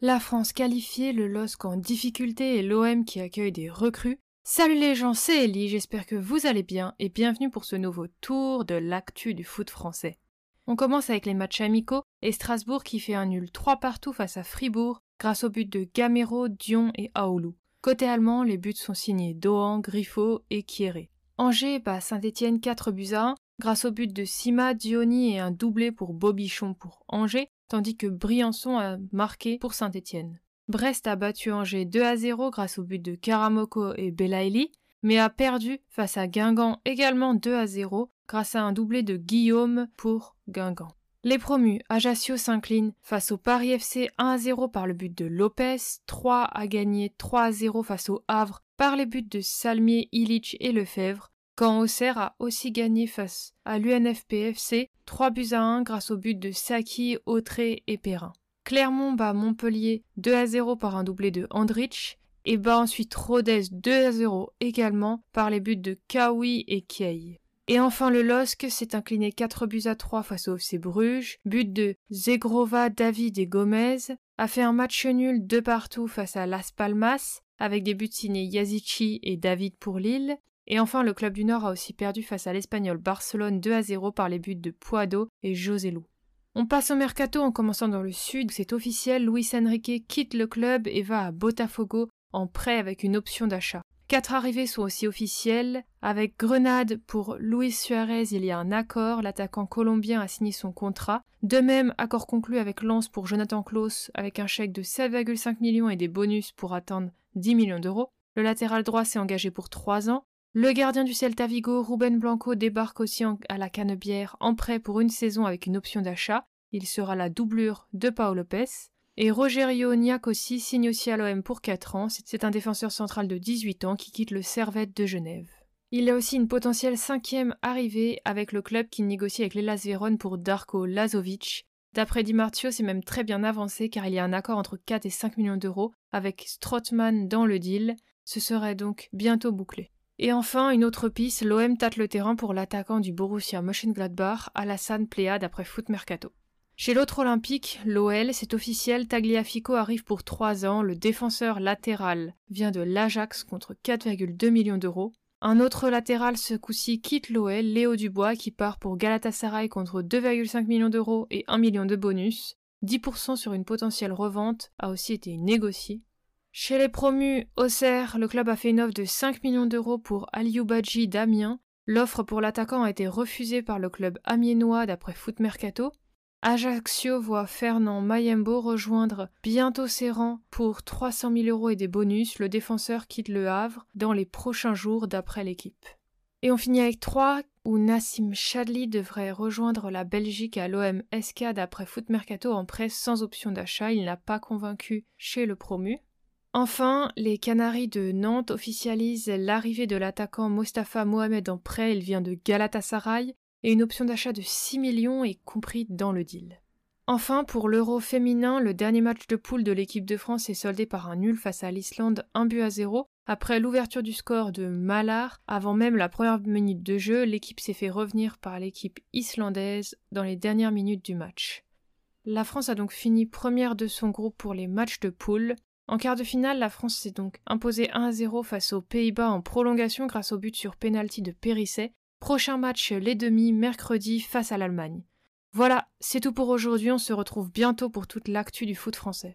La France qualifiée, le LOSC en difficulté et l'OM qui accueille des recrues. Salut les gens, c'est Ellie, j'espère que vous allez bien et bienvenue pour ce nouveau tour de l'actu du foot français. On commence avec les matchs amicaux et Strasbourg qui fait un nul 3 partout face à Fribourg grâce aux buts de Gamero, Dion et Aoulou. Côté allemand, les buts sont signés Dohan, Griffo et Kieré. Angers bat Saint-Étienne 4 buts à 1 grâce aux buts de Sima, Diony et un doublé pour Bobichon pour Angers tandis que Briançon a marqué pour Saint-Étienne. Brest a battu Angers 2 à 0 grâce au but de Karamoko et Belaïli, mais a perdu face à Guingamp également 2 à 0 grâce à un doublé de Guillaume pour Guingamp. Les promus, Ajaccio s'incline face au Paris FC 1 à 0 par le but de Lopez, 3 a gagné 3 à 0 face au Havre par les buts de Salmier, Illich et Lefebvre, quand Auxerre a aussi gagné face à l'UNFPFC 3 buts à 1 grâce aux buts de Saki, Autré et Perrin. Clermont bat Montpellier 2 à 0 par un doublé de Andrich et bat ensuite Rodez 2 à 0 également par les buts de Kawi et Kiei. Et enfin le LOSC s'est incliné 4 buts à 3 face au FC Bruges, but de Zegrova, David et Gomez, a fait un match nul de partout face à Las Palmas avec des buts signés Yazici et David pour Lille, et enfin, le club du Nord a aussi perdu face à l'Espagnol Barcelone 2 à 0 par les buts de Puado et José On passe au mercato en commençant dans le sud. C'est officiel, Luis Enrique quitte le club et va à Botafogo en prêt avec une option d'achat. Quatre arrivées sont aussi officielles. Avec Grenade pour Luis Suarez, il y a un accord. L'attaquant colombien a signé son contrat. De même, accord conclu avec Lens pour Jonathan Klaus avec un chèque de 7,5 millions et des bonus pour atteindre 10 millions d'euros. Le latéral droit s'est engagé pour 3 ans. Le gardien du Celta Vigo, Ruben Blanco, débarque aussi à la Canebière en prêt pour une saison avec une option d'achat. Il sera la doublure de Paolo Lopez. Et Rogerio aussi signe aussi à l'OM pour 4 ans. C'est un défenseur central de 18 ans qui quitte le Servette de Genève. Il a aussi une potentielle cinquième arrivée avec le club qui négocie avec l'Elas Vérone pour Darko Lazovic. D'après Di Marzio, c'est même très bien avancé car il y a un accord entre 4 et 5 millions d'euros avec Strottmann dans le deal. Ce serait donc bientôt bouclé. Et enfin, une autre piste, l'OM tâte le terrain pour l'attaquant du Borussia Mönchengladbach, Alassane Plea d'après Foot Mercato. Chez l'autre olympique, l'OL, c'est officiel, Tagliafico arrive pour 3 ans, le défenseur latéral vient de l'Ajax contre 4,2 millions d'euros. Un autre latéral ce coup-ci quitte l'OL, Léo Dubois, qui part pour Galatasaray contre 2,5 millions d'euros et 1 million de bonus. 10% sur une potentielle revente a aussi été négocié. Chez les promus Auxerre, le club a fait une offre de 5 millions d'euros pour Badji d'Amiens. L'offre pour l'attaquant a été refusée par le club amiénois d'après Foot Mercato. Ajaccio voit Fernand Mayembo rejoindre bientôt ses rangs pour 300 000 euros et des bonus. Le défenseur quitte le Havre dans les prochains jours d'après l'équipe. Et on finit avec 3 où Nassim Chadli devrait rejoindre la Belgique à l'OM SK d'après Foot Mercato en prêt sans option d'achat. Il n'a pas convaincu chez le promu. Enfin, les Canaries de Nantes officialisent l'arrivée de l'attaquant Mostafa Mohamed en prêt, il vient de Galatasaray, et une option d'achat de 6 millions est compris dans le deal. Enfin, pour l'Euro féminin, le dernier match de poule de l'équipe de France est soldé par un nul face à l'Islande 1 but à 0. Après l'ouverture du score de Malar, avant même la première minute de jeu, l'équipe s'est fait revenir par l'équipe islandaise dans les dernières minutes du match. La France a donc fini première de son groupe pour les matchs de poule. En quart de finale, la France s'est donc imposée 1-0 face aux Pays-Bas en prolongation grâce au but sur pénalty de Périsset. Prochain match les demi mercredi face à l'Allemagne. Voilà, c'est tout pour aujourd'hui, on se retrouve bientôt pour toute l'actu du foot français.